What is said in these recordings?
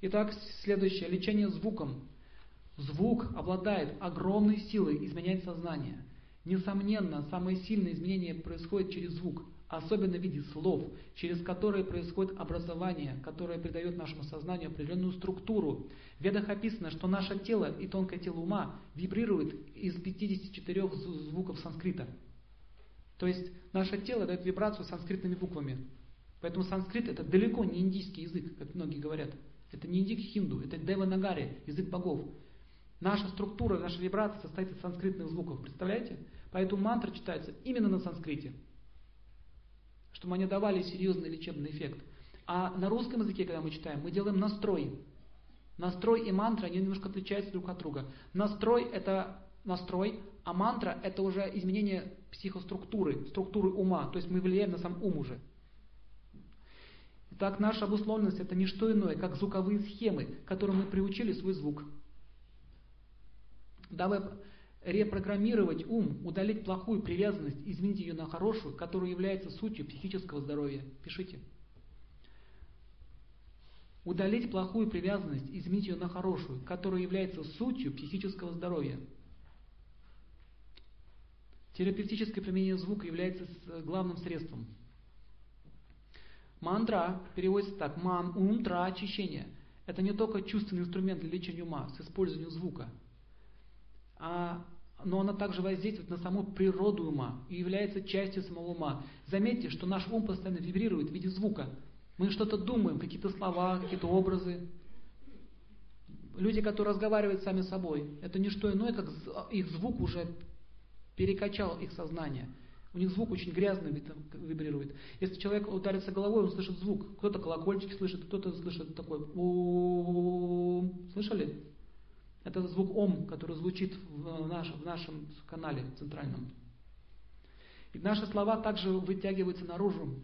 Итак, следующее. Лечение звуком. Звук обладает огромной силой изменять сознание. Несомненно, самое сильное изменение происходит через звук, особенно в виде слов, через которые происходит образование, которое придает нашему сознанию определенную структуру. В ведах описано, что наше тело и тонкое тело ума вибрирует из 54 звуков санскрита. То есть наше тело дает вибрацию санскритными буквами. Поэтому санскрит это далеко не индийский язык, как многие говорят. Это не индик хинду, это деванагари, язык богов. Наша структура, наша вибрация состоит из санскритных звуков, представляете? Поэтому мантра читается именно на санскрите, чтобы они давали серьезный лечебный эффект. А на русском языке, когда мы читаем, мы делаем настрой. Настрой и мантра, они немножко отличаются друг от друга. Настрой это настрой, а мантра это уже изменение психоструктуры, структуры ума. То есть мы влияем на сам ум уже. Итак, наша обусловленность это не что иное, как звуковые схемы, которым мы приучили свой звук. Дабы репрограммировать ум, удалить плохую привязанность, изменить ее на хорошую, которая является сутью психического здоровья. Пишите. Удалить плохую привязанность, изменить ее на хорошую, которая является сутью психического здоровья. Терапевтическое применение звука является главным средством. Мантра переводится так. Ман, ум, очищение. Это не только чувственный инструмент для лечения ума с использованием звука, а, но она также воздействует на саму природу ума и является частью самого ума. Заметьте, что наш ум постоянно вибрирует в виде звука. Мы что-то думаем, какие-то слова, какие-то образы. Люди, которые разговаривают сами собой, это не что иное, как их звук уже перекачал их сознание. У них звук очень грязный вибрирует. Если человек ударится головой, он слышит звук. Кто-то колокольчики слышит, кто-то слышит такой Слышали? Это звук ом, который звучит в, наш, в нашем канале центральном. И наши слова также вытягиваются наружу.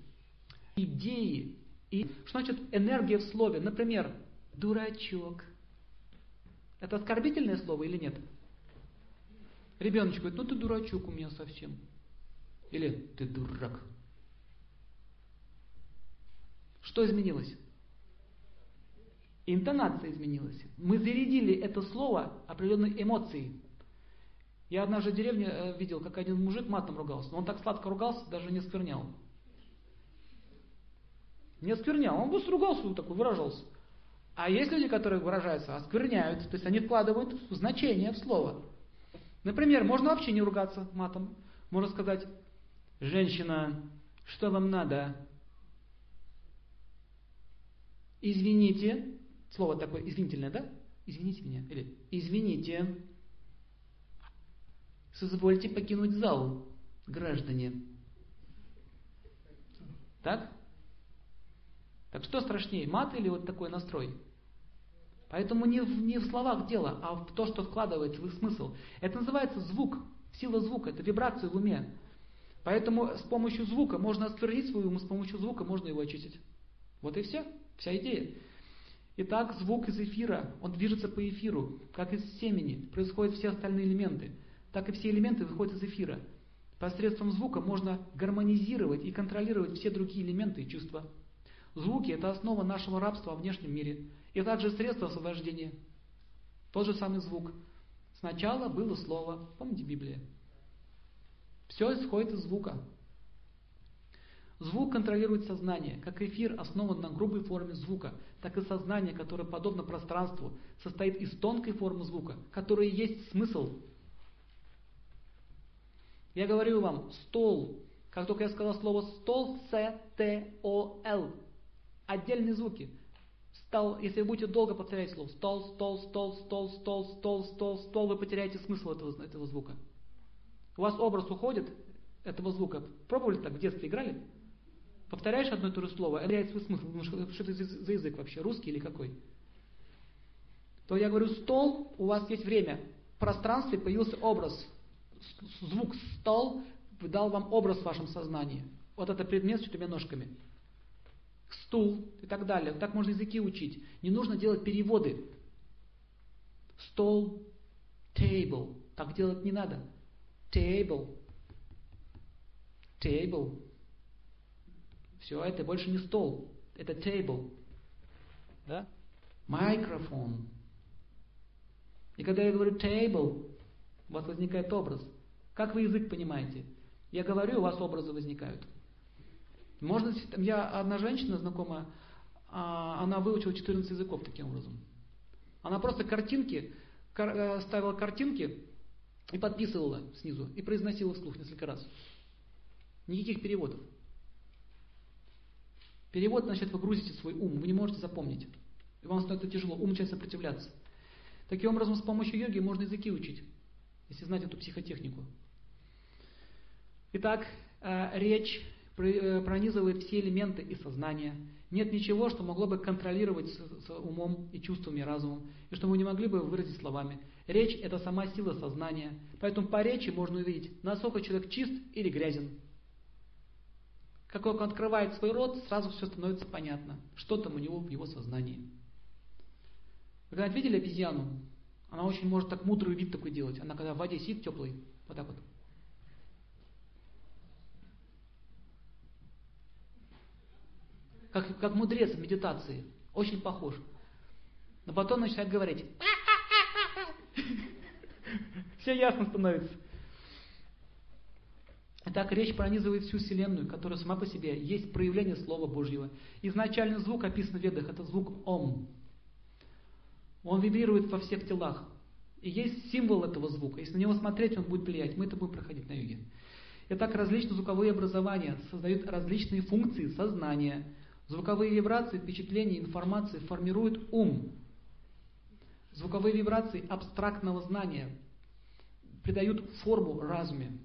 Идеи. И что значит энергия в слове? Например, дурачок. Это оскорбительное слово или нет? Ребеночек говорит, ну ты дурачок у меня совсем. Или ты дурак. Что изменилось? Интонация изменилась. Мы зарядили это слово определенной эмоцией. Я однажды в деревне э, видел, как один мужик матом ругался. Но он так сладко ругался, даже не сквернял. Не сквернял, он просто ругался, вот такой выражался. А есть люди, которые выражаются, оскверняют, то есть они вкладывают значение в слово. Например, можно вообще не ругаться матом. Можно сказать, женщина, что вам надо? Извините, слово такое извинительное, да? Извините меня. Или извините, созвольте покинуть зал, граждане. Так? Так что страшнее, мат или вот такой настрой? Поэтому не в, не в словах дело, а в то, что вкладывается в их смысл. Это называется звук, сила звука, это вибрация в уме. Поэтому с помощью звука можно осквернить свой ум, с помощью звука можно его очистить. Вот и все, вся идея. Итак, звук из эфира, он движется по эфиру, как из семени, происходят все остальные элементы. Так и все элементы выходят из эфира. Посредством звука можно гармонизировать и контролировать все другие элементы и чувства. Звуки – это основа нашего рабства во внешнем мире. И также средство освобождения. Тот же самый звук. Сначала было слово. Помните Библия? Все исходит из звука. Звук контролирует сознание. Как эфир основан на грубой форме звука, так и сознание, которое подобно пространству, состоит из тонкой формы звука, которая есть смысл. Я говорю вам, стол. Как только я сказал слово стол, С-Т-О-Л, отдельные звуки. Стол, если вы будете долго повторять слово стол, стол, стол, стол, стол, стол, стол, стол, вы потеряете смысл этого, этого звука. У вас образ уходит этого звука. Пробовали так в детстве играли? Повторяешь одно и то же слово, а теряет свой смысл. Что это за язык вообще, русский или какой? То я говорю, стол, у вас есть время. В пространстве появился образ. Звук стол дал вам образ в вашем сознании. Вот это предмет с четырьмя ножками стул и так далее. Так можно языки учить. Не нужно делать переводы. Стол, table. Так делать не надо. Table. Table. Все, это больше не стол. Это table. Да? Microphone. И когда я говорю table, у вас возникает образ. Как вы язык понимаете? Я говорю, у вас образы возникают. Можно, я одна женщина знакомая, а, она выучила 14 языков таким образом. Она просто картинки, э, ставила картинки и подписывала снизу, и произносила вслух несколько раз. Никаких переводов. Перевод, значит, вы грузите свой ум, вы не можете запомнить. И вам становится тяжело, ум начинает сопротивляться. Таким образом, с помощью йоги можно языки учить, если знать эту психотехнику. Итак, э, речь пронизывает все элементы и сознания. Нет ничего, что могло бы контролировать с, умом и чувствами, и разумом, и что мы не могли бы выразить словами. Речь – это сама сила сознания. Поэтому по речи можно увидеть, насколько человек чист или грязен. Как только он открывает свой рот, сразу все становится понятно, что там у него в его сознании. Вы когда видели обезьяну? Она очень может так мудрый вид такой делать. Она когда в воде сидит теплый, вот так вот. Как, как мудрец в медитации. Очень похож. Но потом начинает говорить. Все ясно становится. Так речь пронизывает всю Вселенную, которая сама по себе есть проявление Слова Божьего. Изначальный звук описан в Ведах, это звук Ом. Он вибрирует во всех телах. И есть символ этого звука. Если на него смотреть, он будет влиять. Мы это будем проходить на йоге. Итак, различные звуковые образования создают различные функции сознания. Звуковые вибрации, впечатления, информации формируют ум. Звуковые вибрации абстрактного знания придают форму разуме.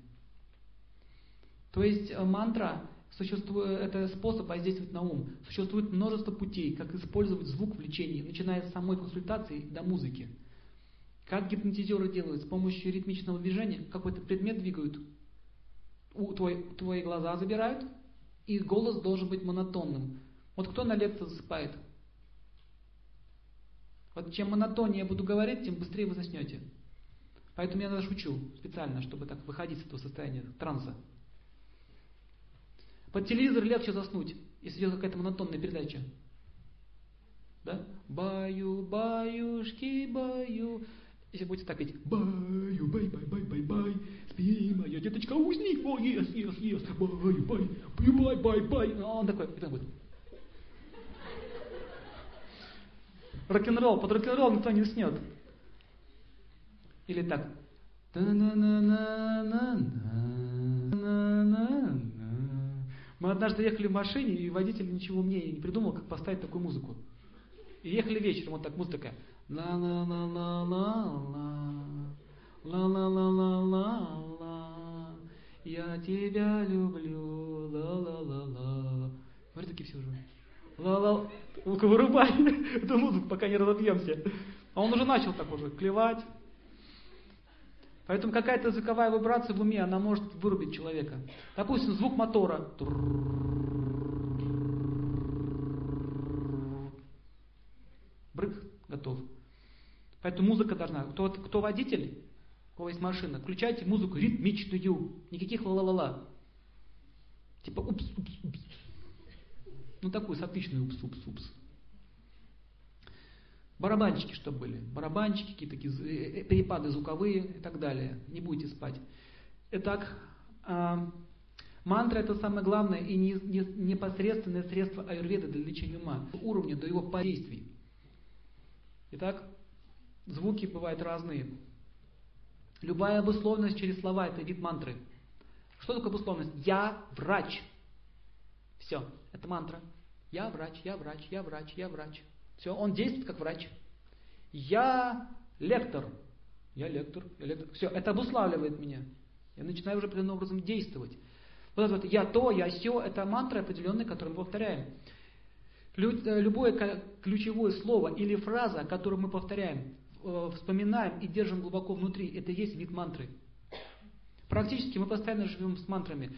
То есть э, мантра существует, это способ воздействовать на ум. Существует множество путей, как использовать звук в лечении, начиная с самой консультации до музыки. Как гипнотизеры делают? С помощью ритмичного движения какой-то предмет двигают, у, твой, твои глаза забирают, и голос должен быть монотонным. Вот кто на лекции засыпает? Вот чем монотоннее я буду говорить, тем быстрее вы заснете. Поэтому я даже шучу специально, чтобы так выходить из этого состояния транса. Под телевизор легче заснуть, если идет какая-то монотонная передача. Да? Баю, баюшки, баю. Если будете так петь, баю, бай, бай, бай, бай, бай, спи, моя деточка, усни, oh, yes, yes, yes, баю, бай, бай, бай, бай. А он такой, и так будет. Рок-н-ролл, под рок-н-ролл никто не уснет. Или так. Мы однажды ехали в машине, и водитель ничего мне не придумал, как поставить такую музыку. И ехали вечером, вот так музыка ла ла ла ла ла ла ла ла ла ла ла ла я тебя люблю, ла ла ла ла Смотри, такие все уже. Ла-ла, ну-ка вырубай эту музыку, пока не разобьемся. А он уже начал так уже клевать. Поэтому какая-то звуковая вибрация в уме, она может вырубить человека. Допустим, звук мотора. Брык, готов. Поэтому музыка должна. Кто, кто водитель, у кого есть машина, включайте музыку ритмичную. Никаких ла-ла-ла-ла. Типа упс, упс. Ну такой с отличный упс, упс, упс. Барабанчики, чтобы были. Барабанчики, какие-то такие э, э, перепады звуковые и так далее. Не будете спать. Итак, а, мантра это самое главное и не, не, непосредственное средство аюрведы для лечения ума. Уровня до его подействий. Итак, звуки бывают разные. Любая обусловленность через слова это вид мантры. Что такое обусловленность? Я врач. Все, это мантра. Я врач, я врач, я врач, я врач. Все, он действует как врач. Я лектор. Я лектор, я лектор. Все, это обуславливает меня. Я начинаю уже определенным образом действовать. Вот это вот я то, я все, это мантры определенные, которые мы повторяем. Э, любое ключевое слово или фраза, которую мы повторяем, э, вспоминаем и держим глубоко внутри, это есть вид мантры. Практически мы постоянно живем с мантрами.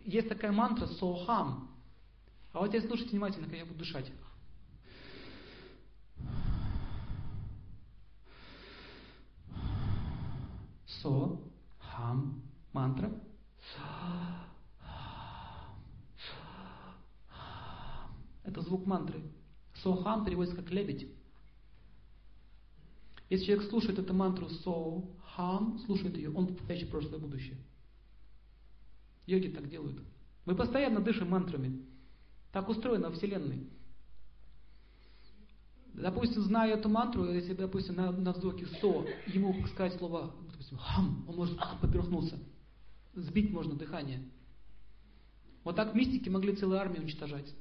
Есть такая мантра сохам. А вот теперь слушайте внимательно, как я буду дышать. Со, хам, мантра. Это звук мантры. Сохам переводится как лебедь. Если человек слушает эту мантру со, хам, слушает ее, он попадающий прошлое и будущее. Йоги так делают. Мы постоянно дышим мантрами. Так устроена Вселенная. Допустим, зная эту мантру, если, допустим, на, на вздохе со, ему сказать слово, допустим, хам, он может поперхнуться. Сбить можно дыхание. Вот так мистики могли целые армии уничтожать.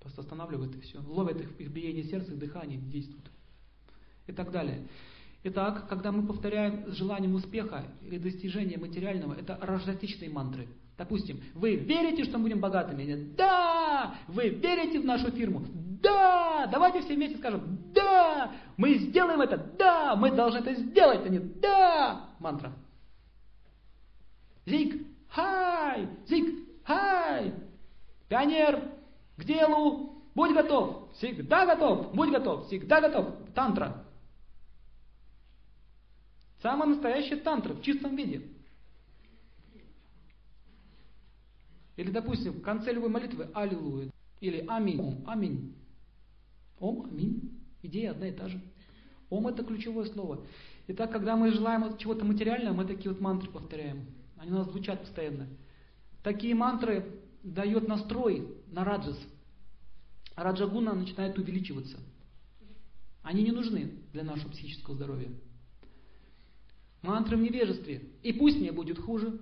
Просто останавливают и все. Ловят их, их биение сердца, их дыхание, действуют. И так далее. Итак, когда мы повторяем с желанием успеха или достижения материального, это рождатичные мантры. Допустим, вы верите, что мы будем богатыми? Нет. Да! Вы верите в нашу фирму? Да! Давайте все вместе скажем, да! Мы сделаем это, да! Мы должны это сделать, а не да! Мантра. Зиг, хай! Зиг, хай! Пионер, к делу, будь готов, всегда готов, будь готов, всегда готов. Тантра. Самая настоящая тантра в чистом виде. Или, допустим, в конце любой молитвы Аллилуйя. Или Аминь. Ом, аминь. Ом, аминь. Идея одна и та же. Ом это ключевое слово. Итак, когда мы желаем чего-то материального, мы такие вот мантры повторяем. Они у нас звучат постоянно. Такие мантры дают настрой на раджас. Раджагуна начинает увеличиваться. Они не нужны для нашего психического здоровья. Мантры в невежестве. И пусть мне будет хуже,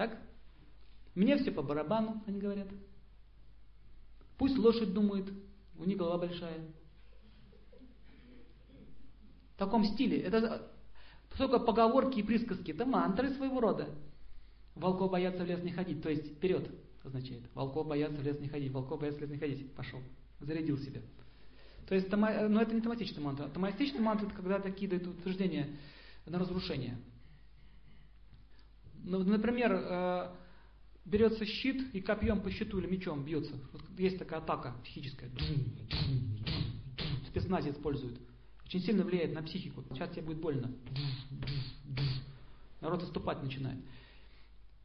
так? Мне все по барабану, они говорят. Пусть лошадь думает, у них голова большая. В таком стиле. Это только поговорки и присказки. Это мантры своего рода. Волков боятся в лес не ходить. То есть вперед означает. Волков боятся в лес не ходить. Волков боятся в лес не ходить. Пошел. Зарядил себя. То есть, но это не томатичная мантра. Томатичная мантра это когда такие дают утверждения на разрушение. Ну, например, э, берется щит и копьем по щиту или мечом бьется. Вот есть такая атака психическая. Спецназе используют. Очень сильно влияет на психику. Сейчас тебе будет больно. Народ отступать начинает.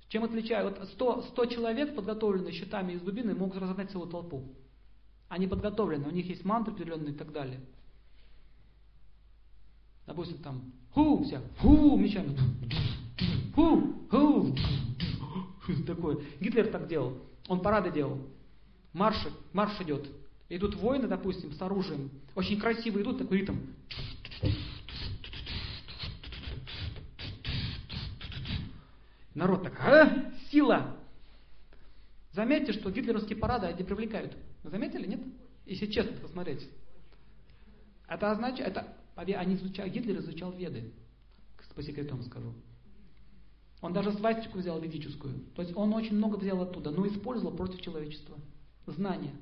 Чем отличают? Вот 100, 100 человек, подготовленные щитами из дубины, могут разогнать целую толпу. Они подготовлены, у них есть мантры определенные и так далее. Допустим, там, ху, вся, ху, мечами. Ху, ху. Такое. Гитлер так делал. Он парады делал. Марш, марш идет. Идут воины, допустим, с оружием. Очень красиво идут, такой ритм. Народ так, а? Сила! Заметьте, что гитлеровские парады они привлекают. Заметили, нет? Если честно посмотреть. Это означает, это, они изучали, Гитлер изучал веды, по секретам скажу. Он даже свастику взял ведическую. То есть он очень много взял оттуда, но использовал против человечества. Знания.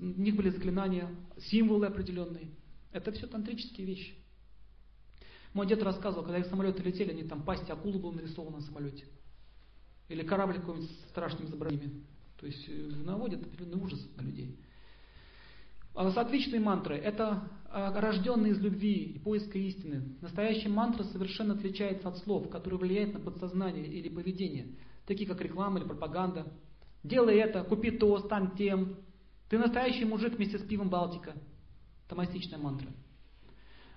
У них были заклинания, символы определенные. Это все тантрические вещи. Мой дед рассказывал, когда их самолеты летели, они там пасть акулы был нарисован на самолете. Или корабль какой-нибудь страшными изображениями. То есть э, наводит определенный ужас на людей. А сатвичные мантры – это а, рожденные из любви и поиска истины. Настоящая мантра совершенно отличается от слов, которые влияют на подсознание или поведение, такие как реклама или пропаганда. Делай это, купи то, стань тем. Ты настоящий мужик вместе с пивом Балтика. Томастичная мантра.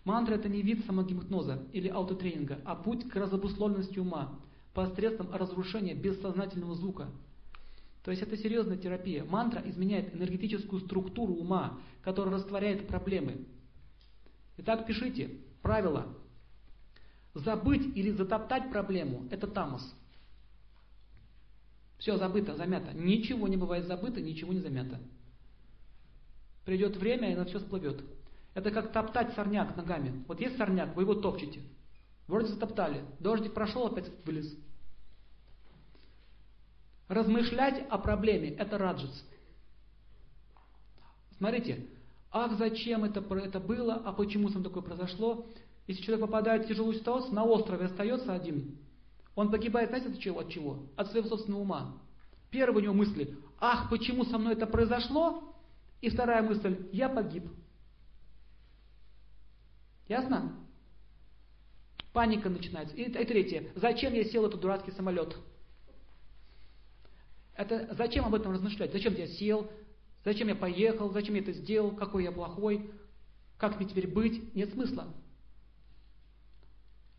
Мантра – это не вид самогипноза или аутотренинга, а путь к разобусловленности ума посредством разрушения бессознательного звука – то есть это серьезная терапия. Мантра изменяет энергетическую структуру ума, которая растворяет проблемы. Итак, пишите правило. Забыть или затоптать проблему – это тамос. Все забыто, замято. Ничего не бывает забыто, ничего не замято. Придет время, и на все всплывет. Это как топтать сорняк ногами. Вот есть сорняк, вы его топчете. Вроде затоптали. Дождик прошел, опять вылез. Размышлять о проблеме – это раджас. Смотрите, ах, зачем это, это было, а почему ним такое произошло. Если человек попадает в тяжелую ситуацию, на острове остается один, он погибает, знаете, от чего? От чего? От своего собственного ума. Первая у него мысль, ах, почему со мной это произошло? И вторая мысль, я погиб. Ясно? Паника начинается. И, и третье, зачем я сел в этот дурацкий самолет? Это зачем об этом размышлять? Зачем я сел? Зачем я поехал? Зачем я это сделал? Какой я плохой? Как мне теперь быть? Нет смысла.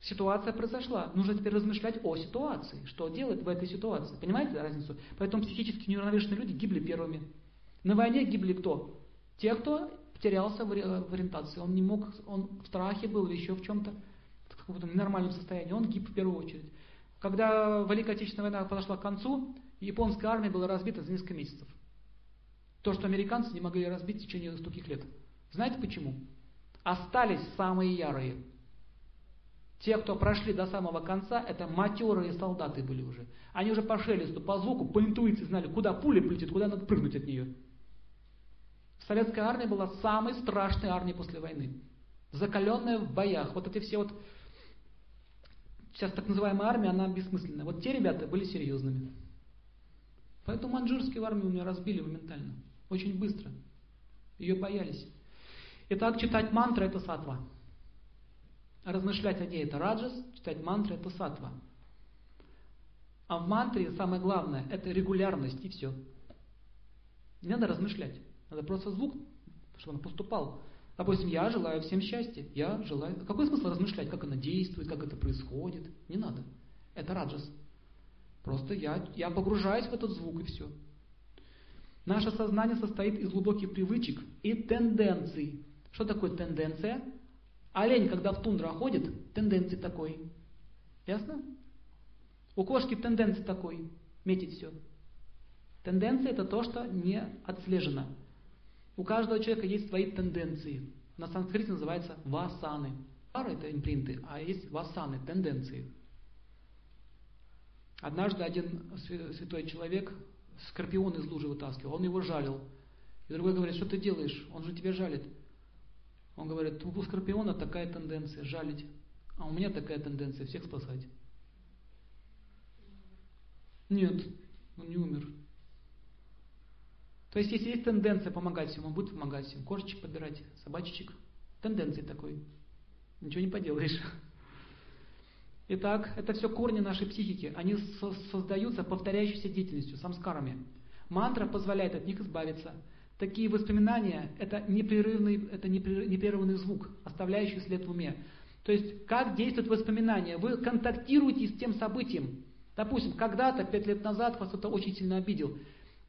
Ситуация произошла. Нужно теперь размышлять о ситуации. Что делать в этой ситуации? Понимаете разницу? Поэтому психически неуравновешенные люди гибли первыми. На войне гибли кто? Те, кто потерялся в ориентации. Он не мог, он в страхе был или еще в чем-то, в каком-то ненормальном состоянии. Он гиб в первую очередь. Когда Великая Отечественная война подошла к концу, японская армия была разбита за несколько месяцев. То, что американцы не могли разбить в течение стольких лет. Знаете почему? Остались самые ярые. Те, кто прошли до самого конца, это матерые солдаты были уже. Они уже по шелесту, по звуку, по интуиции знали, куда пуля полетит, куда надо прыгнуть от нее. Советская армия была самой страшной армией после войны. Закаленная в боях. Вот эти все вот... Сейчас так называемая армия, она бессмысленная. Вот те ребята были серьезными. Поэтому маньчжурскую армию у меня разбили моментально. Очень быстро. Ее боялись. Итак, читать мантры это сатва. Размышлять о ней это раджас, читать мантры это сатва. А в мантре самое главное это регулярность и все. Не надо размышлять. Надо просто звук, чтобы он поступал. Допустим, я желаю всем счастья. Я желаю... Какой смысл размышлять, как она действует, как это происходит? Не надо. Это раджас. Просто я, я погружаюсь в этот звук и все. Наше сознание состоит из глубоких привычек и тенденций. Что такое тенденция? Олень, когда в тундра ходит, тенденции такой. Ясно? У кошки тенденция такой. Метить все. Тенденция это то, что не отслежено. У каждого человека есть свои тенденции. На санскрите называется васаны. Пара это импринты, а есть васаны, тенденции. Однажды один святой человек скорпион из лужи вытаскивал, он его жалил. И другой говорит, что ты делаешь? Он же тебя жалит. Он говорит, у скорпиона такая тенденция жалить, а у меня такая тенденция всех спасать. Нет, он не умер. То есть, если есть тенденция помогать всем, он будет помогать всем. Кошечек подбирать, собачечек. Тенденции такой. Ничего не поделаешь. Итак, это все корни нашей психики. Они создаются повторяющейся деятельностью, самскарами. Мантра позволяет от них избавиться. Такие воспоминания – это непрерывный, это непрерывный звук, оставляющий след в уме. То есть, как действует воспоминание? Вы контактируете с тем событием. Допустим, когда-то, пять лет назад, вас кто-то очень сильно обидел.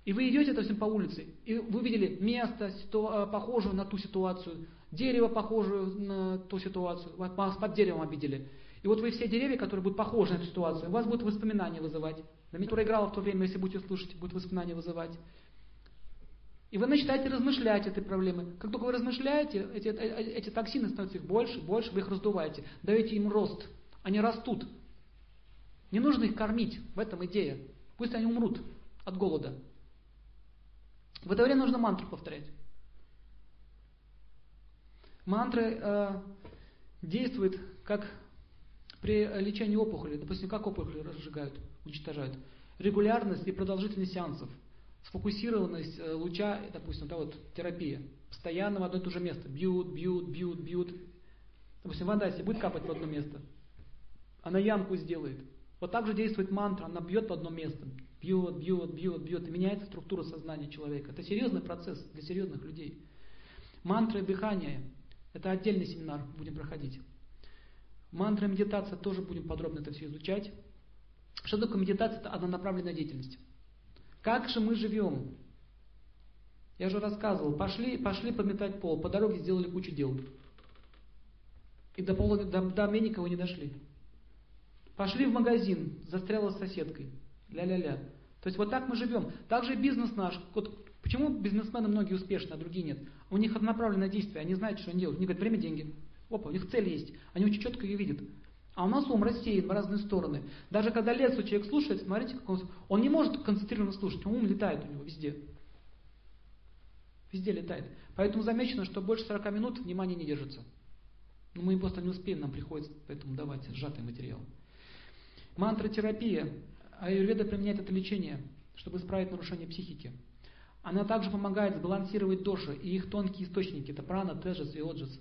И вы идете, допустим, по улице, и вы видели место, ситуа- похожее на ту ситуацию, дерево, похожее на ту ситуацию, вас под деревом обидели. И вот вы все деревья, которые будут похожи на эту ситуацию, у вас будут воспоминания вызывать. На которая играла в то время, если будете слушать, будет воспоминания вызывать. И вы начинаете размышлять этой проблемы. Как только вы размышляете, эти, эти, эти токсины становятся их больше, больше, вы их раздуваете, даете им рост. Они растут. Не нужно их кормить, в этом идея. Пусть они умрут от голода. В это время нужно мантру повторять. Мантры э, действуют как при лечении опухоли. Допустим, как опухоли разжигают, уничтожают. Регулярность и продолжительность сеансов. Сфокусированность э, луча, допустим, да, вот терапия. Постоянно в одно и то же место. Бьют, бьют, бьют, бьют. Допустим, вода, если будет капать в одно место, она ямку сделает. Вот так же действует мантра, она бьет в одно место бьет, бьет, бьет, бьет, и меняется структура сознания человека. Это серьезный процесс для серьезных людей. Мантры дыхания – это отдельный семинар, будем проходить. Мантра медитация тоже будем подробно это все изучать. Что такое медитация? Это однонаправленная деятельность. Как же мы живем? Я же рассказывал, пошли, пошли пометать пол, по дороге сделали кучу дел. И до, пола, до, до Меникова не дошли. Пошли в магазин, застряла с соседкой. Ля-ля-ля. То есть вот так мы живем. Также бизнес наш. Вот почему бизнесмены многие успешны, а другие нет? У них однонаправленное действие, они знают, что они делают. Они говорят, время, деньги. Опа, у них цель есть. Они очень четко ее видят. А у нас ум рассеян в разные стороны. Даже когда лекцию человек слушает, смотрите, как он, он не может концентрированно слушать, ум летает у него везде. Везде летает. Поэтому замечено, что больше 40 минут внимание не держится. Но мы просто не успеем, нам приходится поэтому давать сжатый материал. Мантра-терапия Аюрведа применяет это лечение, чтобы исправить нарушение психики. Она также помогает сбалансировать доши и их тонкие источники, это прана, теджес и оджес.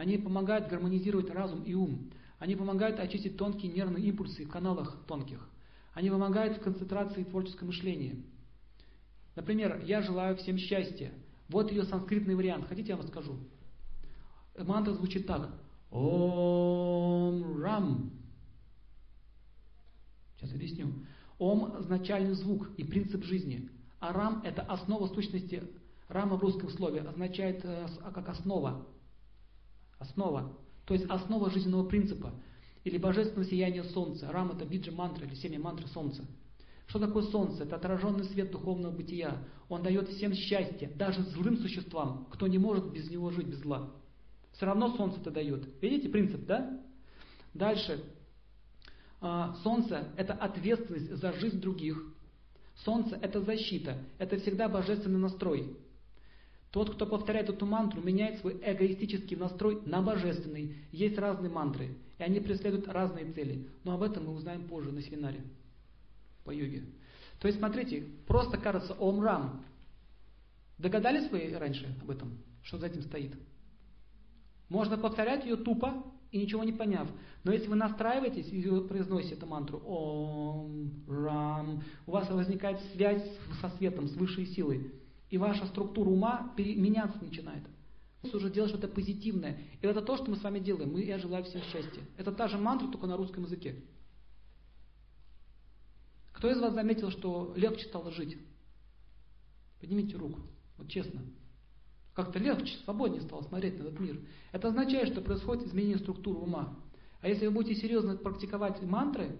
Они помогают гармонизировать разум и ум. Они помогают очистить тонкие нервные импульсы в каналах тонких. Они помогают в концентрации и творческом мышлении. Например, «Я желаю всем счастья». Вот ее санскритный вариант. Хотите, я вам расскажу? Мантра звучит так. Ом Рам. Сейчас объясню. Ом – означальный звук и принцип жизни. А Рам – это основа сущности. Рама в русском слове означает э, как основа. Основа. То есть основа жизненного принципа. Или божественное сияние солнца. Рам – это биджа мантра или семя мантры солнца. Что такое солнце? Это отраженный свет духовного бытия. Он дает всем счастье, даже злым существам, кто не может без него жить, без зла. Все равно солнце это дает. Видите принцип, да? Дальше. А, солнце – это ответственность за жизнь других. Солнце – это защита, это всегда божественный настрой. Тот, кто повторяет эту мантру, меняет свой эгоистический настрой на божественный. Есть разные мантры, и они преследуют разные цели. Но об этом мы узнаем позже на семинаре по йоге. То есть, смотрите, просто кажется Ом Рам. Догадались вы раньше об этом, что за этим стоит? Можно повторять ее тупо и ничего не поняв. Но если вы настраиваетесь и произносите эту мантру Ом, Рам, у вас возникает связь со светом, с высшей силой. И ваша структура ума меняться начинает. Уже делать что-то позитивное. И это то, что мы с вами делаем. Мы, я желаю всем счастья. Это та же мантра, только на русском языке. Кто из вас заметил, что легче стало жить? Поднимите руку. Вот честно. Как-то легче, свободнее стало смотреть на этот мир. Это означает, что происходит изменение структуры ума. А если вы будете серьезно практиковать мантры,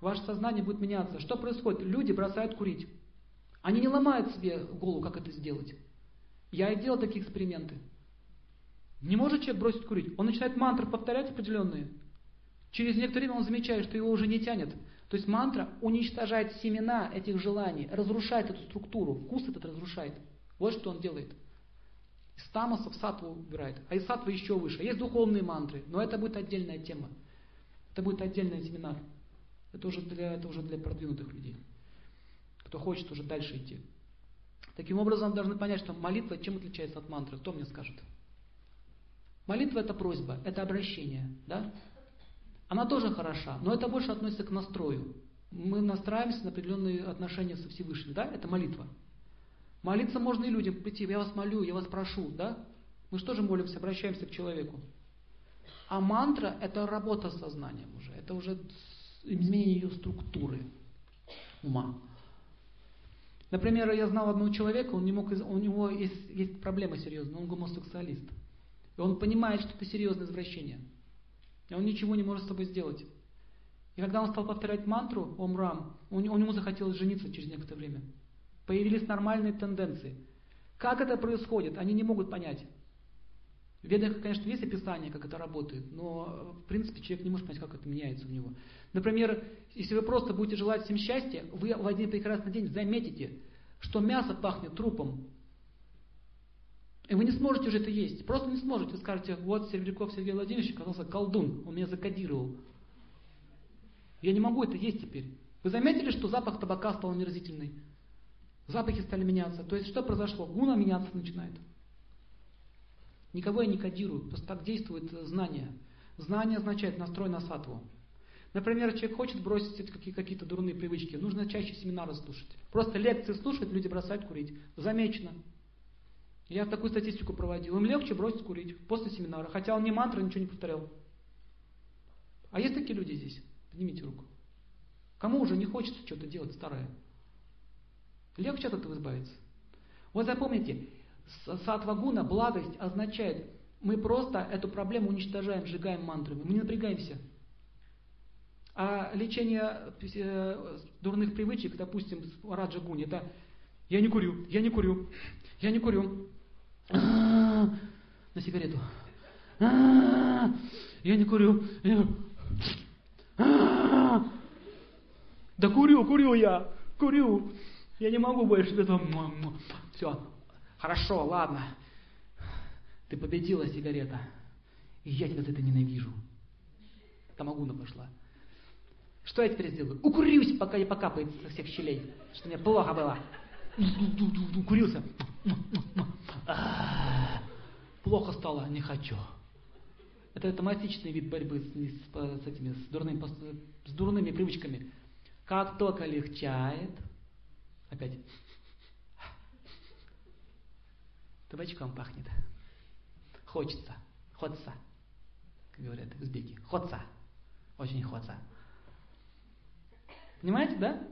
ваше сознание будет меняться. Что происходит? Люди бросают курить. Они не ломают себе голову, как это сделать. Я и делал такие эксперименты. Не может человек бросить курить. Он начинает мантры повторять определенные. Через некоторое время он замечает, что его уже не тянет. То есть мантра уничтожает семена этих желаний, разрушает эту структуру, вкус этот разрушает. Вот что он делает. Из тамаса в сатву убирает, а из сатвы еще выше. Есть духовные мантры, но это будет отдельная тема. Это будет отдельный семинар. Это уже для, это уже для продвинутых людей, кто хочет уже дальше идти. Таким образом, должны понять, что молитва чем отличается от мантры. Кто мне скажет? Молитва это просьба, это обращение. Да? Она тоже хороша, но это больше относится к настрою. Мы настраиваемся на определенные отношения со Всевышним, да? Это молитва. Молиться можно и людям прийти, я вас молю, я вас прошу, да? Мы же молимся, обращаемся к человеку. А мантра – это работа с сознанием уже, это уже изменение ее структуры ума. Например, я знал одного человека, он не мог, у него есть, есть проблема серьезная, он гомосексуалист. И он понимает, что это серьезное извращение – и он ничего не может с тобой сделать. И когда он стал повторять мантру Ом Рам, у него захотелось жениться через некоторое время. Появились нормальные тенденции. Как это происходит, они не могут понять. В ведах, конечно, есть описание, как это работает, но в принципе человек не может понять, как это меняется у него. Например, если вы просто будете желать всем счастья, вы в один прекрасный день заметите, что мясо пахнет трупом, и вы не сможете уже это есть. Просто не сможете. Вы скажете, вот Серебряков Сергей Владимирович оказался колдун, он меня закодировал. Я не могу это есть теперь. Вы заметили, что запах табака стал омерзительный? Запахи стали меняться. То есть что произошло? Гуна меняться начинает. Никого я не кодирую, просто так действует знание. Знание означает настрой на сатву. Например, человек хочет бросить какие-то дурные привычки, нужно чаще семинары слушать. Просто лекции слушать, люди бросают курить. Замечено. Я такую статистику проводил. Им легче бросить курить после семинара, хотя он не мантра, ничего не повторял. А есть такие люди здесь? Поднимите руку. Кому уже не хочется что-то делать старое? Легче от этого избавиться. Вот запомните, сатвагуна, благость, означает, мы просто эту проблему уничтожаем, сжигаем мантрами, мы не напрягаемся. А лечение э, дурных привычек, допустим, раджа гуни, это я не курю, я не курю, я не курю, на сигарету. Я не курю. Да курю, курю я, курю. Я не могу больше этого. Все, хорошо, ладно. Ты победила, сигарета. И я тебя за это ненавижу. Тамагуна пошла. Что я теперь сделаю? Укурюсь, пока не покапает со всех щелей, что мне плохо было. Укурился. Плохо стало, не хочу. Это автоматичный вид борьбы с, с, с этими с, дурными, с дурными привычками. Как только легчает, опять табачком пахнет. Хочется. Ходца. Как говорят узбеки. Ходца. Очень ходца. Понимаете, да?